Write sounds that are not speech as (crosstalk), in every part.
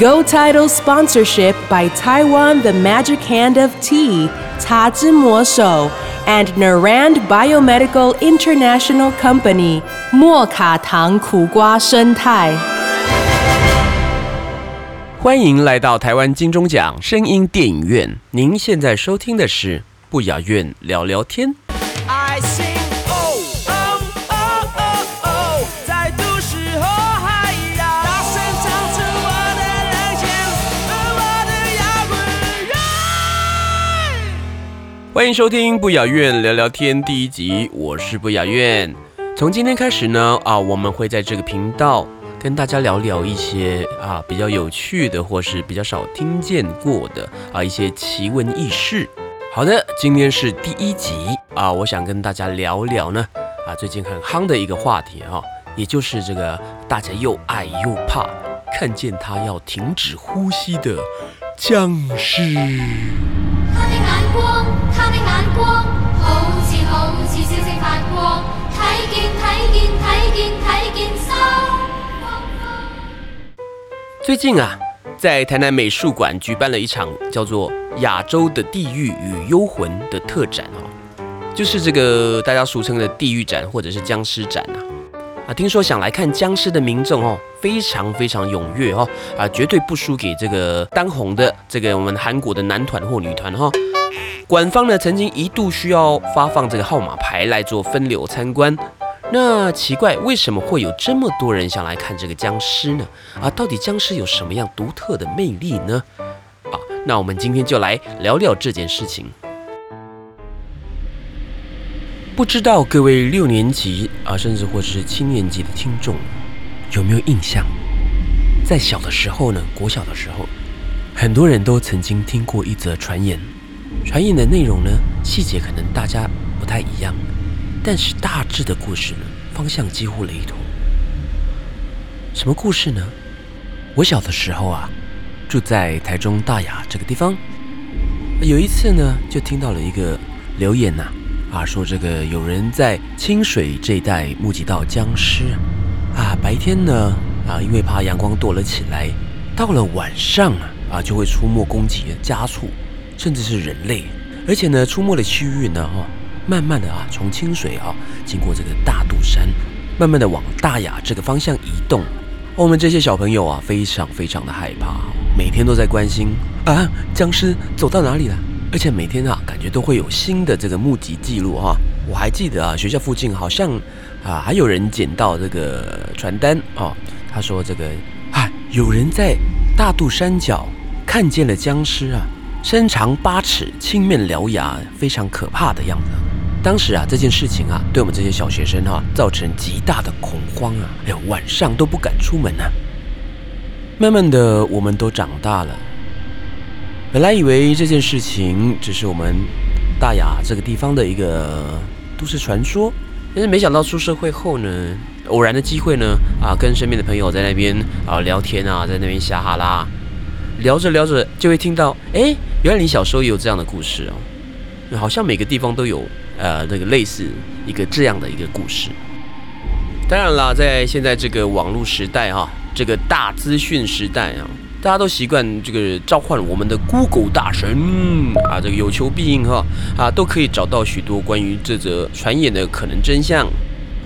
Go Title sponsorship by Taiwan The Magic Hand of Tea, Ta Zhi Mo Shou, and Narand Biomedical International Company, 莫卡糖苦瓜生态。欢迎来到台湾金钟奖声音电影院。您现在收听的是不雅院聊聊天。 欢迎收听不雅院聊聊天第一集，我是不雅院。从今天开始呢，啊，我们会在这个频道跟大家聊聊一些啊比较有趣的，或是比较少听见过的啊一些奇闻异事。好的，今天是第一集啊，我想跟大家聊聊呢啊最近很夯的一个话题哈、也就是这个大家又爱又怕，看见他要停止呼吸的僵尸。的眼光，好似好似星星發光，睇見睇見睇見睇見心。最近啊，在台南美术馆举办了一场叫做《亚洲的地狱与幽魂》的特展哦，就是这个大家俗称的地狱展或者是僵尸展啊。啊，聽說想来看僵尸的民众哦，非常非常踊跃哦，啊，绝对不输给这个当红的这个我们韩国的男团或女团哈、哦。官方呢曾经一度需要发放这个号码牌来做分流参观。那奇怪，为什么会有这么多人想来看这个僵尸呢？啊，到底僵尸有什么样独特的魅力呢？啊，那我们今天就来聊聊这件事情。不知道各位六年级啊，甚至或是七年级的听众有没有印象？在小的时候呢，国小的时候，很多人都曾经听过一则传言。传言的内容呢，细节可能大家不太一样，但是大致的故事呢，方向几乎雷同。什么故事呢？我小的时候啊，住在台中大雅这个地方，有一次呢，就听到了一个留言呐、啊，啊，說這個有人在清水这一带目击到僵尸啊，白天呢，啊，因为怕阳光躲了起来，到了晚上啊，啊，就会出没攻擊家畜，甚至是人类，而且呢，出没的区域呢，哈、慢慢的啊，从清水啊，经过这个大肚山，慢慢的往大雅这个方向移动。我们这些小朋友啊，非常非常的害怕，每天都在关心啊，僵尸走到哪里了？而且每天啊，感觉都会有新的这个目击记录哈、我还记得啊，学校附近好像啊，还有人捡到这个传单哦，他说这个啊，有人在大肚山脚看见了僵尸啊，身長八尺，青面獠牙，非常可怕的样子。當時啊，這件事情啊，對我們這些小學生哈、啊，造成極大的恐慌啊，哎呦，晚上都不敢出門啊。慢慢的，我們都長大了。本來以為這件事情只是我們大雅這個地方的一個都市傳說，但是沒想到出社會後呢，偶然的機會呢，啊，跟身邊的朋友在那邊啊聊天啊，在那邊瞎哈啦，聊着聊着就会听到，哎，原来你小时候也有这样的故事哦，好像每个地方都有。呃，那个类似一个这样的一个故事。当然啦，在现在这个网络时代哈、啊，這個大资讯时代啊，大家都习惯这个召唤我们的 Google 大神啊，这个有求必应哈啊，都可以找到许多关于这则传言的可能真相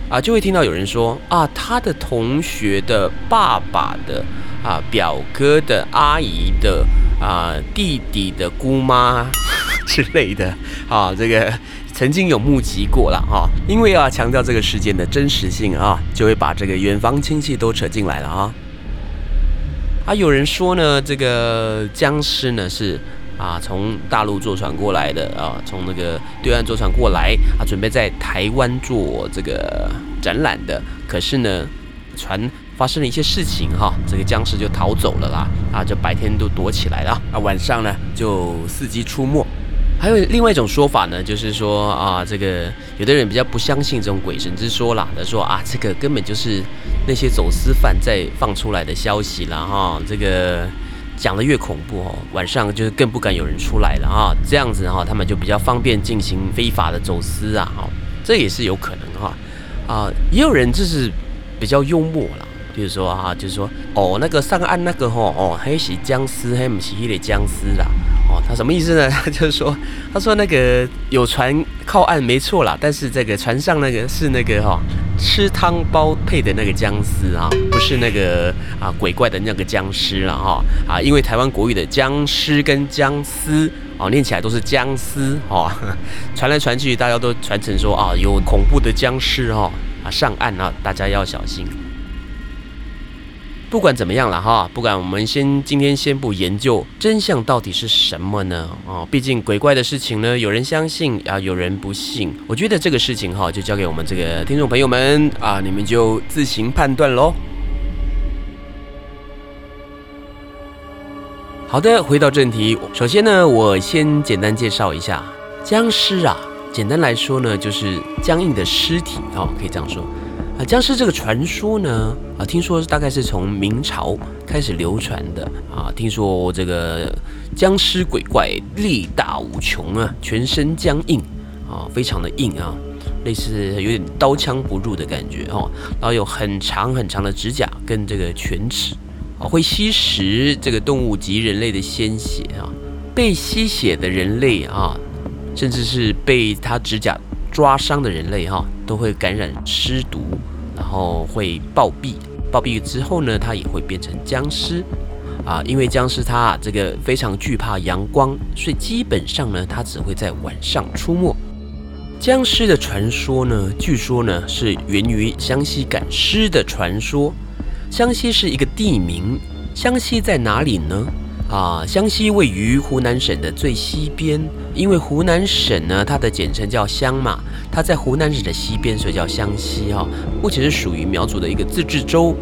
啊，就会听到有人说啊，他的同学的爸爸的啊，表哥的阿姨的啊，弟弟的姑妈 (laughs) 之类的啊，这个。曾经有目击过了哈，因为啊强调这个事件的真实性啊，就会把这个远方亲戚都扯进来了啊。啊，有人说呢，这个僵尸呢是啊从大陆坐船过来的啊，从那个对岸坐船过来啊，准备在台湾做这个展览的。可是呢，船发生了一些事情哈，这个僵尸就逃走了啦，啊，就白天都躲起来了，啊，晚上呢就伺机出没。还有另外一种说法呢，就是说啊，这个有的人比较不相信这种鬼神之说啦，他说啊，这个根本就是那些走私犯在放出来的消息啦，哈，这个讲的越恐怖哦，晚上就是更不敢有人出来了啊，这样子哈，他们就比较方便进行非法的走私啊，哈，这也是有可能哈，啊，也有人就是比较幽默啦。比如说哈，就是说哦，那个上岸那个吼哦，黑是僵尸，黑不是迄个僵尸啦。哦，他什么意思呢？(laughs) 他就是说，他说那个有船靠岸没错啦，但是这个船上那个是那个哈吃汤包配的那个僵尸啊，不是那个啊鬼怪的那个僵尸了哈啊，因为台湾国语的僵尸跟僵尸哦念起来都是僵尸哦，(laughs) 传来传去大家都传成说啊有恐怖的僵尸哈啊上岸啊，大家要小心。不管怎么样了哈，不管我们先今天先不研究真相到底是什么呢？哦，毕竟鬼怪的事情呢，有人相信啊，有人不信。我觉得这个事情哈，就交给我们这个听众朋友们啊，你们就自行判断喽。好的，回到正题，首先呢，我先简单介绍一下僵尸啊。简单来说呢，就是僵硬的尸体哦，可以这样说。僵尸这个传说呢，啊，听说大概是从明朝开始流传的啊。听说这个僵尸鬼怪力大无穷啊，全身僵硬啊，非常的硬啊，类似有点刀枪不入的感觉哦。然后有很长很长的指甲跟这个犬齿啊，会吸食这个动物及人类的鲜血啊。被吸血的人类啊，甚至是被他指甲。抓伤的人类哈都会感染尸毒，然后会暴毙。暴毙之后呢，它也会变成僵尸啊。因为僵尸它这个非常惧怕阳光，所以基本上呢，它只会在晚上出没。僵尸的传说呢，据说呢是源于湘西赶尸的传说。湘西是一个地名，湘西在哪里呢？啊，湘西位于湖南省的最西边，因为湖南省呢，它的简称叫湘嘛，它在湖南省的西边，所以叫湘西哈。目前是属于苗族的一个自治州。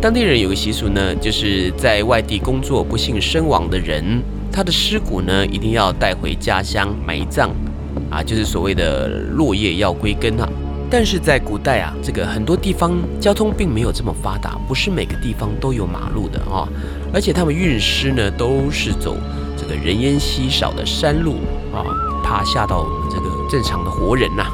当地人有个习俗呢，就是在外地工作不幸身亡的人，他的尸骨呢一定要带回家乡埋葬，啊，就是所谓的落叶要归根啊。但是在古代啊，这个很多地方交通并没有这么发达，不是每个地方都有马路的啊。而且他们运尸呢，都是走这个人烟稀少的山路啊，怕吓到我们这个正常的活人呐。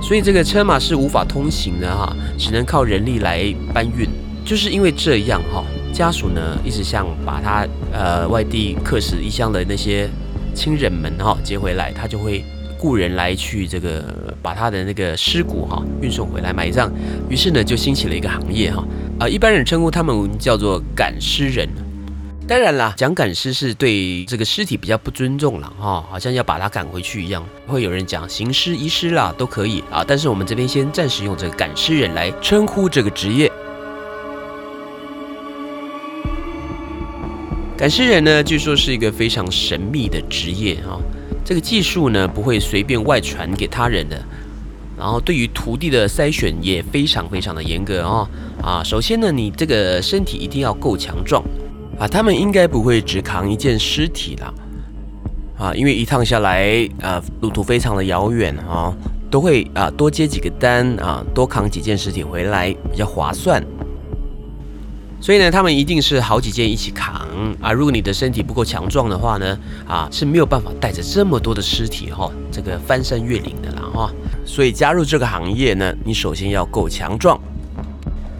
所以这个车马是无法通行的哈，只能靠人力来搬运。就是因为这样哈，家属呢一直想把他呃外地客死异乡的那些亲人们哈接回来，他就会。雇人来去这个把他的那个尸骨哈运送回来埋葬，于是呢就兴起了一个行业哈啊一般人称呼他们叫做赶尸人。当然啦，讲赶尸是对这个尸体比较不尊重了哈，好像要把它赶回去一样。会有人讲行尸遗尸啦都可以啊，但是我们这边先暂时用这个赶尸人来称呼这个职业。赶尸人呢，据说是一个非常神秘的职业哈。这个技术呢，不会随便外传给他人的。然后对于徒弟的筛选也非常非常的严格哦。啊，首先呢，你这个身体一定要够强壮啊。他们应该不会只扛一件尸体啦。啊，因为一趟下来啊，路途非常的遥远啊，都会啊多接几个单啊，多扛几件尸体回来比较划算。所以呢，他们一定是好几件一起扛啊。如果你的身体不够强壮的话呢，啊是没有办法带着这么多的尸体哈，这个翻山越岭的啦哈。所以加入这个行业呢，你首先要够强壮，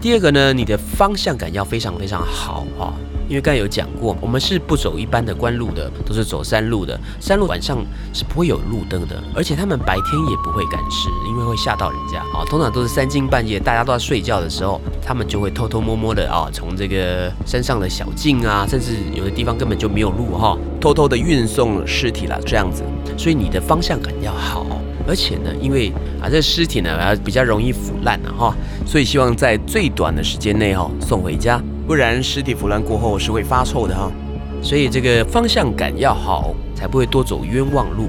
第二个呢，你的方向感要非常非常好哈。因为刚才有讲过，我们是不走一般的官路的，都是走山路的。山路晚上是不会有路灯的，而且他们白天也不会赶尸，因为会吓到人家啊。通常都是三更半夜，大家都在睡觉的时候，他们就会偷偷摸摸的啊，从这个山上的小径啊，甚至有的地方根本就没有路哈，偷偷的运送尸体了这样子。所以你的方向感要好，而且呢，因为啊这尸体呢比较容易腐烂了哈，所以希望在最短的时间内哈送回家。不然尸体腐烂过后是会发臭的哈，所以这个方向感要好，才不会多走冤枉路。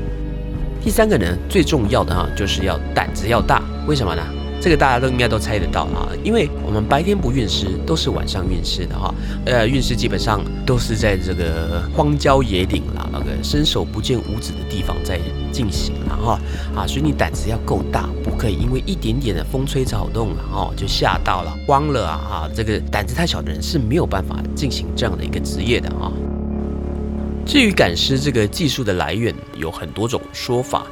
第三个呢，最重要的哈，就是要胆子要大。为什么呢？这个大家都应该都猜得到啊，因为我们白天不运尸，都是晚上运尸的哈。呃，运尸基本上都是在这个荒郊野岭啦，那个伸手不见五指的地方在进行了哈啊，所以你胆子要够大，不可以因为一点点的风吹草动啊，哦就吓到了、慌了啊哈。这个胆子太小的人是没有办法进行这样的一个职业的啊。至于赶尸这个技术的来源，有很多种说法。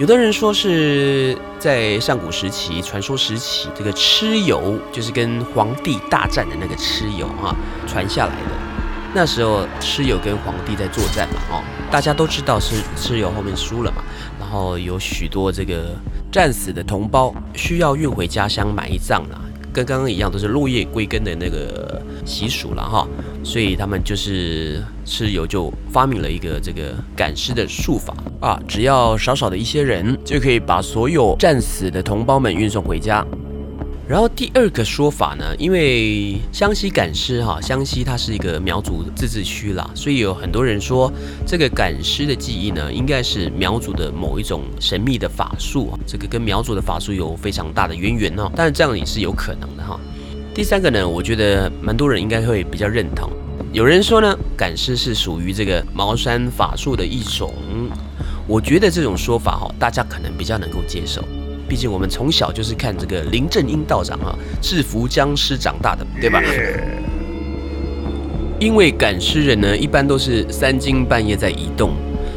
有的人说是在上古时期、传说时期，这个蚩尤就是跟皇帝大战的那个蚩尤哈传下来的。那时候蚩尤跟皇帝在作战嘛，哦，大家都知道是蚩尤后面输了嘛，然后有许多这个战死的同胞需要运回家乡埋葬了，跟刚刚一样都是落叶归根的那个习俗了哈，所以他们就是蚩尤就发明了一个这个赶尸的术法啊，只要少少的一些人就可以把所有战死的同胞们运送回家。然后第二个说法呢，因为湘西赶尸哈，湘西它是一个苗族自治区啦，所以有很多人说这个赶尸的技艺呢，应该是苗族的某一种神秘的法术，这个跟苗族的法术有非常大的渊源哦。当然这样也是有可能的哈。第三个呢，我觉得蛮多人应该会比较认同。有人说呢，赶尸是属于这个茅山法术的一种，我觉得这种说法哈，大家可能比较能够接受。毕竟我们从小就是看这个林正英道长啊制服僵尸长大的，对吧？因为赶尸人呢，一般都是三更半夜在移动，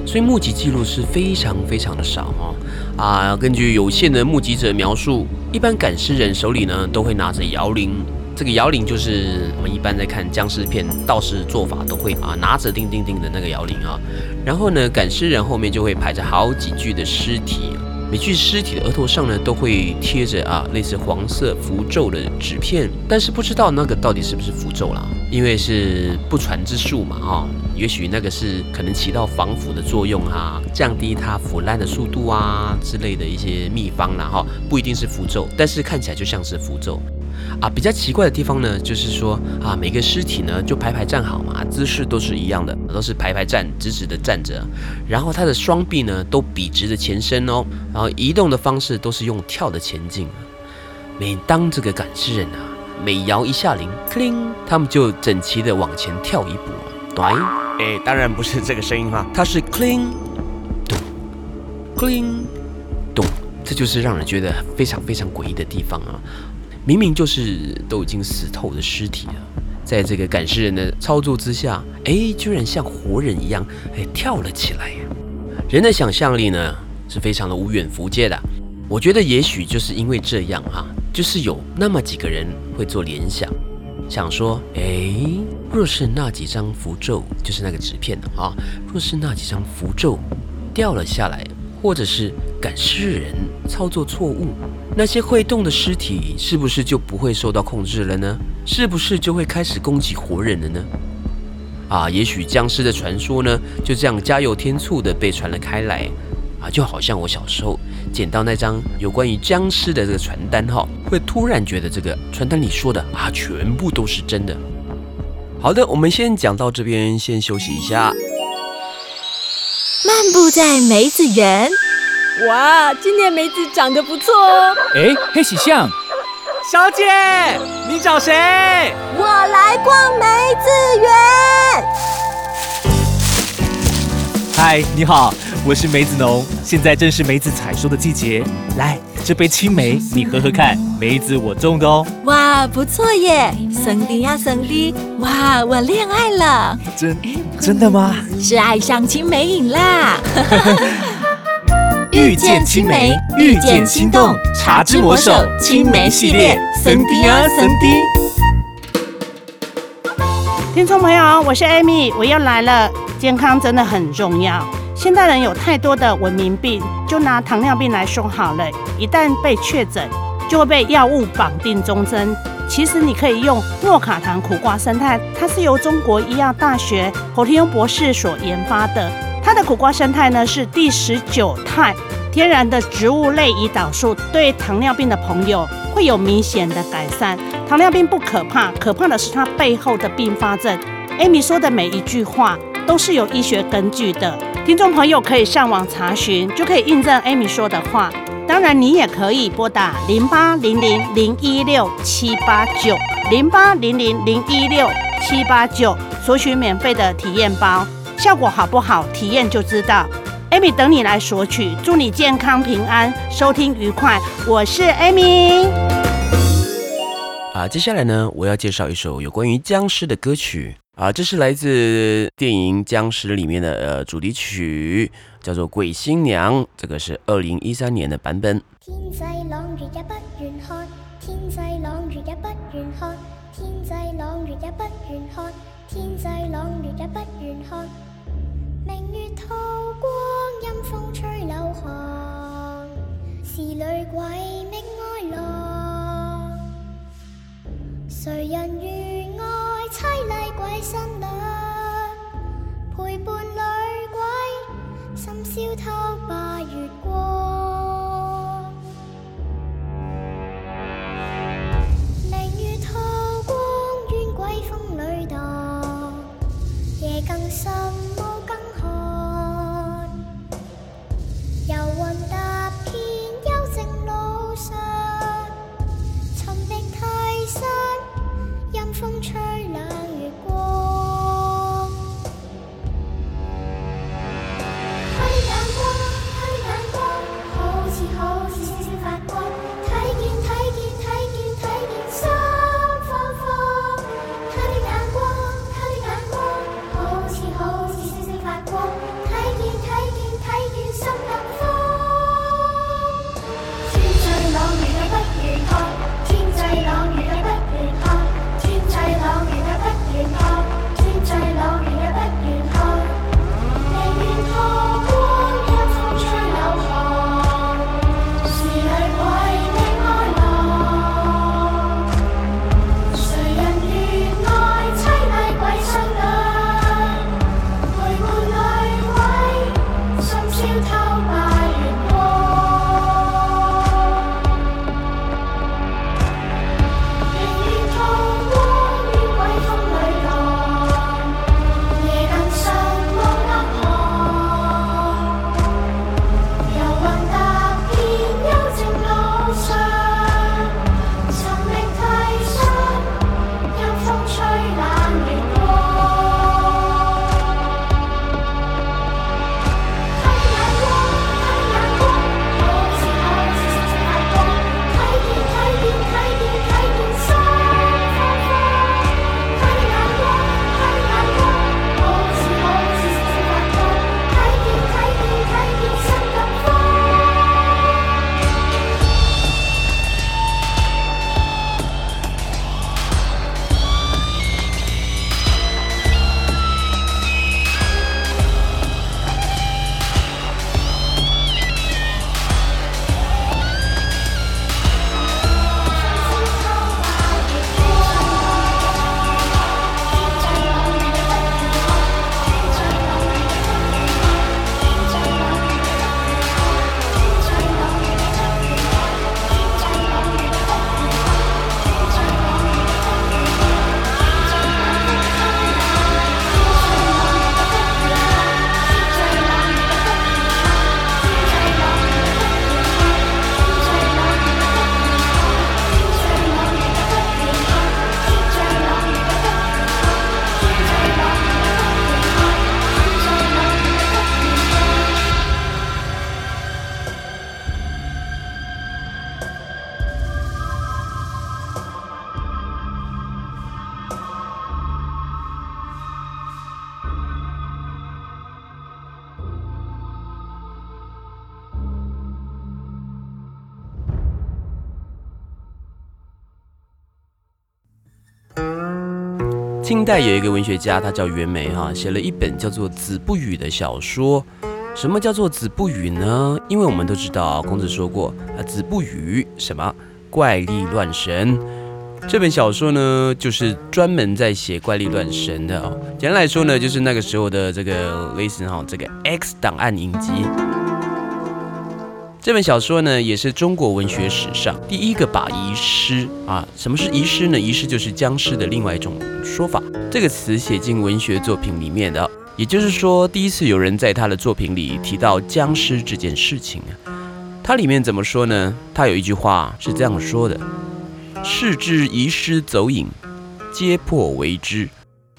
所以目击记录是非常非常的少哦。啊，根据有限的目击者描述，一般赶尸人手里呢都会拿着摇铃，这个摇铃就是我们一般在看僵尸片道士做法都会啊拿着叮叮叮的那个摇铃啊。然后呢，赶尸人后面就会排着好几具的尸体。每具尸体的额头上呢，都会贴着啊类似黄色符咒的纸片，但是不知道那个到底是不是符咒啦，因为是不传之术嘛，哈，也许那个是可能起到防腐的作用啊，降低它腐烂的速度啊之类的一些秘方啦，哈，不一定是符咒，但是看起来就像是符咒。啊，比较奇怪的地方呢，就是说啊，每个尸体呢就排排站好嘛，姿势都是一样的，都是排排站，直直的站着，然后他的双臂呢都笔直的前伸哦，然后移动的方式都是用跳的前进。每当这个赶尸人啊，每摇一下铃，克铃，他们就整齐的往前跳一步。对，哎，当然不是这个声音哈，它是克铃，咚，克铃，咚，这就是让人觉得非常非常诡异的地方啊。明明就是都已经死透的尸体了，在这个赶尸人的操作之下，哎，居然像活人一样，哎，跳了起来呀。人的想象力呢，是非常的无远弗届的。我觉得也许就是因为这样哈，就是有那么几个人会做联想，想说，哎，若是那几张符咒，就是那个纸片的啊，若是那几张符咒掉了下来，或者是赶尸人操作错误。那些会动的尸体是不是就不会受到控制了呢？是不是就会开始攻击活人了呢？啊，也许僵尸的传说呢，就这样加油添醋的被传了开来。啊，就好像我小时候捡到那张有关于僵尸的这个传单哈，会突然觉得这个传单里说的啊，全部都是真的。好的，我们先讲到这边，先休息一下。漫步在梅子园。哇，今年梅子长得不错哦。哎，黑喜象，小姐，你找谁？我来逛梅子园。嗨，你好，我是梅子农，现在正是梅子采收的季节。来，这杯青梅你喝喝看，梅子我种的哦。哇，不错耶，森迪呀森迪，哇，我恋爱了。真真的吗？是爱上青梅瘾啦。(laughs) 遇见青梅，遇见心动，茶之魔手青梅系列，森迪啊森迪。听众朋友，我是艾米我又来了。健康真的很重要，现代人有太多的文明病，就拿糖尿病来说好了，一旦被确诊，就会被药物绑定终身。其实你可以用诺卡糖苦瓜生态，它是由中国医药大学侯天庸博士所研发的。它的苦瓜生态呢是第十九肽天然的植物类胰岛素，对糖尿病的朋友会有明显的改善。糖尿病不可怕，可怕的是它背后的并发症。Amy 说的每一句话都是有医学根据的，听众朋友可以上网查询，就可以印证 Amy 说的话。当然，你也可以拨打零八零零零一六七八九零八零零零一六七八九，索取免费的体验包，效果好不好，体验就知道。Amy 等你来索取，祝你健康平安，收听愉快。我是 Amy。啊，接下来呢，我要介绍一首有关于僵尸的歌曲啊，这是来自电影《僵尸》里面的呃主题曲，叫做《鬼新娘》，这个是二零一三年的版本。天际朗月也不愿看，天际朗月也不愿看，天际朗月也不愿看，天际朗月也不愿看。明月透光，阴风吹柳巷，是女鬼覓愛郎。谁人願愛凄厉鬼新娘？陪伴女鬼，深宵偷把月光。代有一个文学家，他叫袁枚哈，写了一本叫做《子不语》的小说。什么叫做子不语呢？因为我们都知道，孔子说过啊，子不语什么怪力乱神。这本小说呢，就是专门在写怪力乱神的哦。简单来说呢，就是那个时候的这个类似哈这个 X 档案影集。这本小说呢，也是中国文学史上第一个把遗失啊，什么是遗失呢？遗失就是僵尸的另外一种说法，这个词写进文学作品里面的。也就是说，第一次有人在他的作品里提到僵尸这件事情啊。它里面怎么说呢？他有一句话是这样说的：“视之遗失走隐，皆破为之；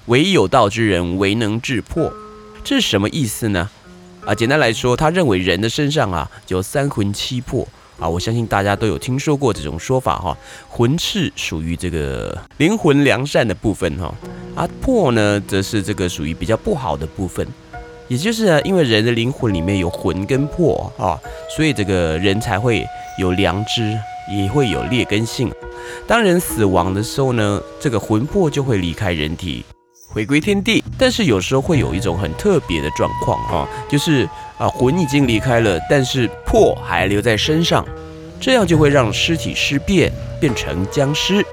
唯有道之人，唯能致破。”这是什么意思呢？啊，简单来说，他认为人的身上啊有三魂七魄啊，我相信大家都有听说过这种说法哈。魂是属于这个灵魂良善的部分哈，啊魄呢则是这个属于比较不好的部分。也就是啊，因为人的灵魂里面有魂跟魄啊，所以这个人才会有良知，也会有劣根性。当人死亡的时候呢，这个魂魄就会离开人体。回归天地，但是有时候会有一种很特别的状况啊，就是啊魂已经离开了，但是魄还留在身上，这样就会让尸体尸变，变成僵尸。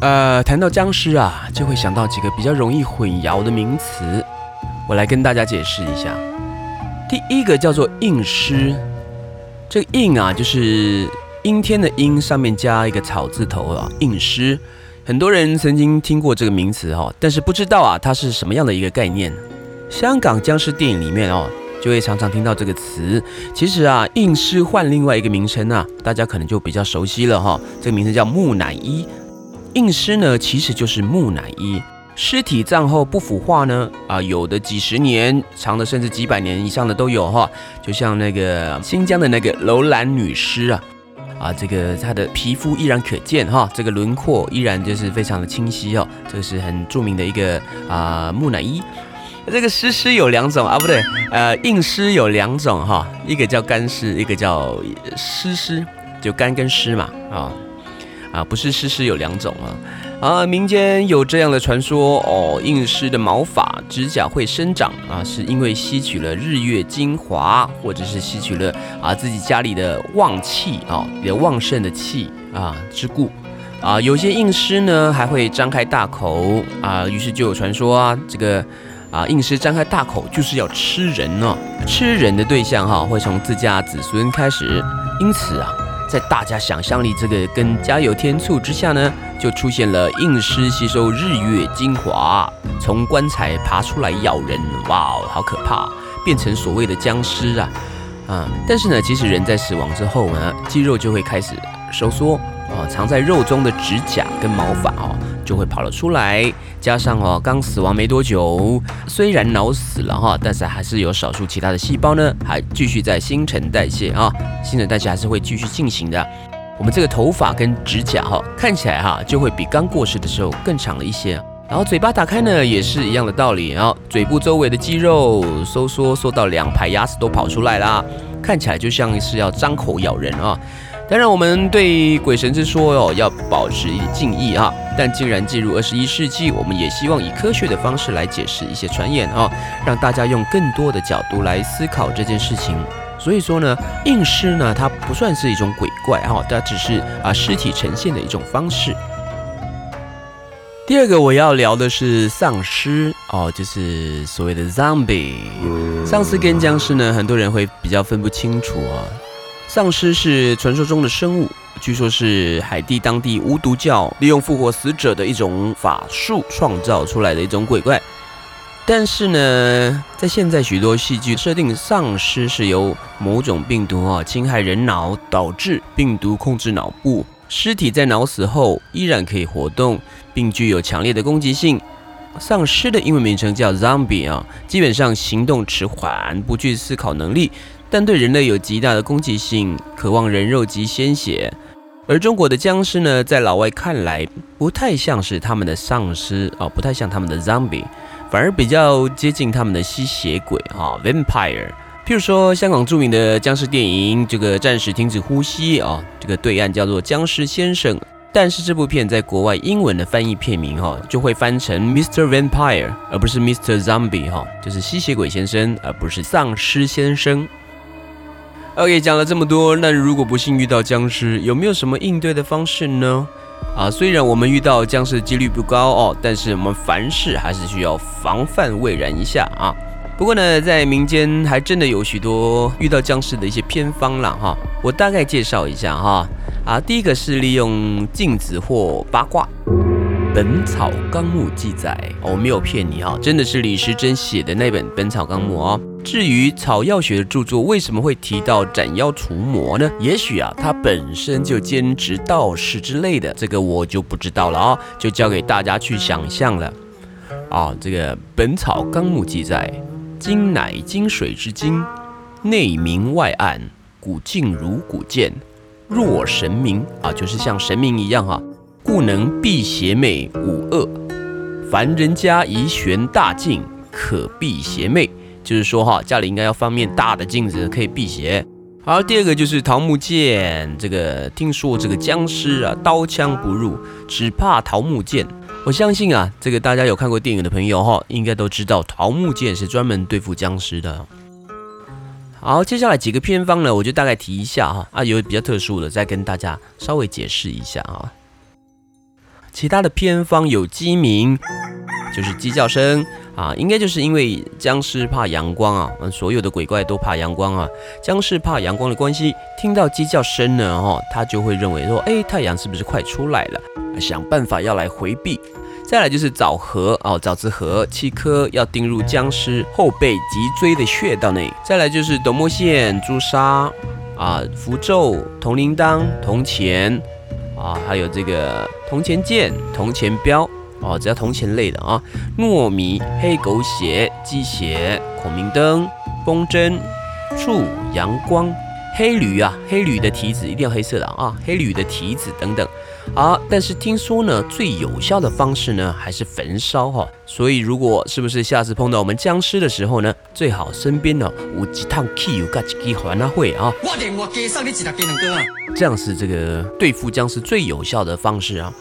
呃，谈到僵尸啊，就会想到几个比较容易混淆的名词，我来跟大家解释一下。第一个叫做硬尸，这个硬啊就是阴天的阴上面加一个草字头啊，硬尸。很多人曾经听过这个名词哈，但是不知道啊，它是什么样的一个概念。香港僵尸电影里面哦，就会常常听到这个词。其实啊，硬尸换另外一个名称啊，大家可能就比较熟悉了哈。这个名称叫木乃伊。硬尸呢，其实就是木乃伊。尸体葬后不腐化呢，啊，有的几十年，长的甚至几百年以上的都有哈。就像那个新疆的那个楼兰女尸啊。啊，这个他的皮肤依然可见哈，这个轮廓依然就是非常的清晰哦，这个是很著名的一个啊木乃伊。这个湿湿有两种啊，不对，呃，硬湿有两种哈，一个叫干湿，一个叫湿湿，就干跟湿嘛啊啊，不是湿湿有两种啊。啊，民间有这样的传说哦，印尸的毛发、指甲会生长啊，是因为吸取了日月精华，或者是吸取了啊自己家里的旺气啊，比较旺盛的气啊之故啊。有些印尸呢还会张开大口啊，于是就有传说啊，这个啊印尸张开大口就是要吃人呢，吃人的对象哈会从自家子孙开始，因此啊。在大家想象力这个跟加有天醋之下呢，就出现了硬尸吸收日月精华，从棺材爬出来咬人，哇哦，好可怕，变成所谓的僵尸啊啊！但是呢，其实人在死亡之后呢，肌肉就会开始收缩啊，藏在肉中的指甲跟毛发哦。就会跑了出来，加上哦，刚死亡没多久，虽然脑死了哈，但是还是有少数其他的细胞呢，还继续在新陈代谢啊，新陈代谢还是会继续进行的。我们这个头发跟指甲哈，看起来哈就会比刚过世的时候更长了一些。然后嘴巴打开呢，也是一样的道理，啊嘴部周围的肌肉收缩，缩到两排牙齿都跑出来啦，看起来就像是要张口咬人啊。当然，我们对鬼神之说哦要保持敬意啊。但既然进入二十一世纪，我们也希望以科学的方式来解释一些传言啊，让大家用更多的角度来思考这件事情。所以说呢，硬尸呢，它不算是一种鬼怪哈，它只是啊尸体呈现的一种方式。第二个我要聊的是丧尸哦，就是所谓的 zombie。丧尸跟僵尸呢，很多人会比较分不清楚啊。丧尸是传说中的生物，据说是海地当地巫毒教利用复活死者的一种法术创造出来的一种鬼怪。但是呢，在现在许多戏剧设定，丧尸是由某种病毒啊侵害人脑，导致病毒控制脑部，尸体在脑死后依然可以活动，并具有强烈的攻击性。丧尸的英文名称叫 zombie 啊，基本上行动迟缓，不具思考能力。但对人类有极大的攻击性，渴望人肉及鲜血。而中国的僵尸呢，在老外看来不太像是他们的丧尸啊，不太像他们的 zombie，反而比较接近他们的吸血鬼啊，vampire。譬如说香港著名的僵尸电影《这个暂时停止呼吸》啊，这个对岸叫做《僵尸先生》，但是这部片在国外英文的翻译片名哈，就会翻成 Mr. Vampire，而不是 Mr. Zombie 哈，就是吸血鬼先生，而不是丧尸先生。OK，讲了这么多，那如果不幸遇到僵尸，有没有什么应对的方式呢？啊，虽然我们遇到僵尸的几率不高哦，但是我们凡事还是需要防范未然一下啊。不过呢，在民间还真的有许多遇到僵尸的一些偏方了哈。我大概介绍一下哈。啊，第一个是利用镜子或八卦，《本草纲目》记载哦，没有骗你哈，真的是李时珍写的那本《本草纲目》哦。至于草药学的著作为什么会提到斩妖除魔呢？也许啊，他本身就兼职道士之类的，这个我就不知道了啊，就交给大家去想象了。啊，这个《本草纲目》记载：金乃金水之精，内明外暗，古静如古剑，若神明啊，就是像神明一样哈、故能辟邪魅五恶。凡人家宜悬大镜，可避邪魅。就是说哈，家里应该要放面大的镜子，可以辟邪。好，第二个就是桃木剑，这个听说这个僵尸啊，刀枪不入，只怕桃木剑。我相信啊，这个大家有看过电影的朋友哈，应该都知道桃木剑是专门对付僵尸的。好，接下来几个偏方呢，我就大概提一下哈，啊，有比较特殊的，再跟大家稍微解释一下啊。其他的偏方有鸡鸣，就是鸡叫声啊，应该就是因为僵尸怕阳光啊，所有的鬼怪都怕阳光啊，僵尸怕阳光的关系，听到鸡叫声呢，哈，他就会认为说，哎，太阳是不是快出来了？想办法要来回避。再来就是枣核哦，枣子核七颗要钉入僵尸后背脊椎的穴道内。再来就是斗墨线、朱砂啊、符咒、铜铃铛、铜钱啊，还有这个铜钱剑、铜钱镖哦，只要铜钱类的啊，糯米、黑狗血、鸡血、孔明灯、风筝、醋、阳光。黑驴啊，黑驴的蹄子一定要黑色的啊，黑驴的蹄子等等啊。但是听说呢，最有效的方式呢还是焚烧哈。所以如果是不是下次碰到我们僵尸的时候呢，最好身边呢有几趟汽油加几支环啊会啊！这样是这个对付僵尸最有效的方式啊。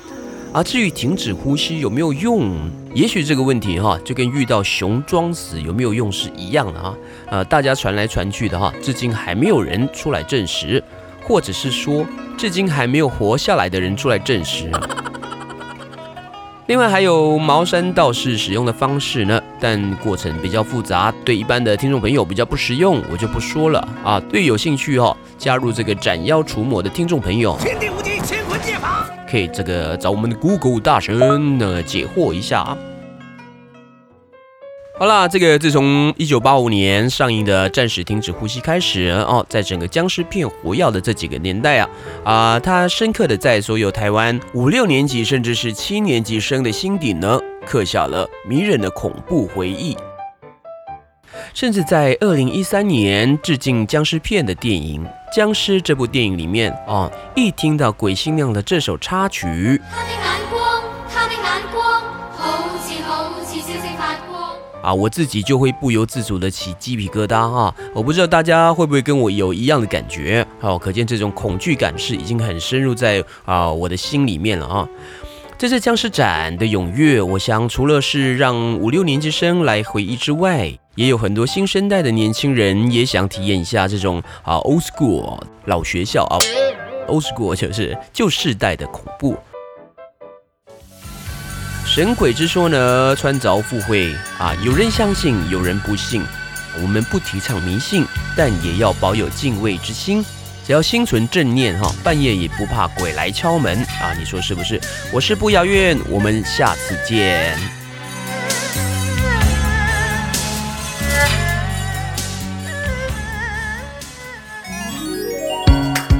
啊，至于停止呼吸有没有用，也许这个问题哈，就跟遇到熊装死有没有用是一样的啊。呃，大家传来传去的哈，至今还没有人出来证实，或者是说，至今还没有活下来的人出来证实。(laughs) 另外还有茅山道士使用的方式呢，但过程比较复杂，对一般的听众朋友比较不实用，我就不说了啊。对有兴趣哈、加入这个斩妖除魔的听众朋友，天地无敌，可以这个找我们的 Google 大神呢解惑一下啊。好啦，这个自从一九八五年上映的《暂时停止呼吸》开始哦，在整个僵尸片活跃的这几个年代啊啊，它深刻的在所有台湾五六年级甚至是七年级生的心底呢，刻下了迷人的恐怖回忆。甚至在二零一三年致敬僵尸片的电影《僵尸》这部电影里面哦，一听到鬼新娘的这首插曲，他的眼光，他的眼光，好似好似星星發光。啊，我自己就会不由自主的起鸡皮疙瘩哈、我不知道大家会不会跟我有一样的感觉，哦，可见这种恐惧感是已经很深入在啊我的心里面了啊。这次僵尸展的踊跃，我想除了是让五六年级生来回忆之外，也有很多新生代的年轻人也想体验一下这种啊 old school 老学校啊 old school 就是旧世代的恐怖。神鬼之说呢，穿凿附会啊，有人相信，有人不信。我们不提倡迷信，但也要保有敬畏之心。只要心存正念哈，半夜也不怕鬼来敲门啊！你说是不是？我是不遥远，我们下次见。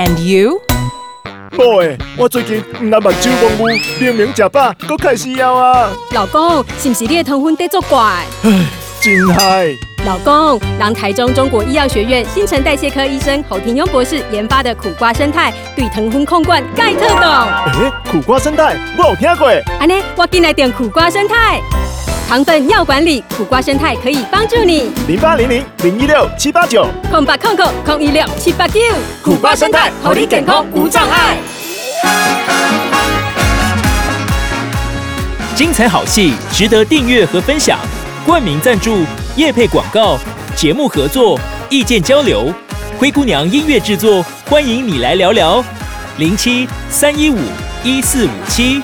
and you? 宝诶，我最近唔但目睭蒙雾，明明食饱，搁开始枵啊！老公，是不是你的糖分得作怪？唉真嗨！老公，让台中中国医药学院新陈代谢科医生侯廷庸博士研发的苦瓜生态对糖分控管盖特懂。诶，苦瓜生态我有听过，安尼，我进来点苦瓜生态，糖分要管理，苦瓜生态可以帮助你。零八零零零一六七八九，空八空空空一六七八九，苦瓜生态，合你健康无障碍。精彩好戏值得订阅和分享，冠名赞助、业配广告，节目合作、意见交流，灰姑娘音乐制作，欢迎你来聊聊。零七三一五一四五七。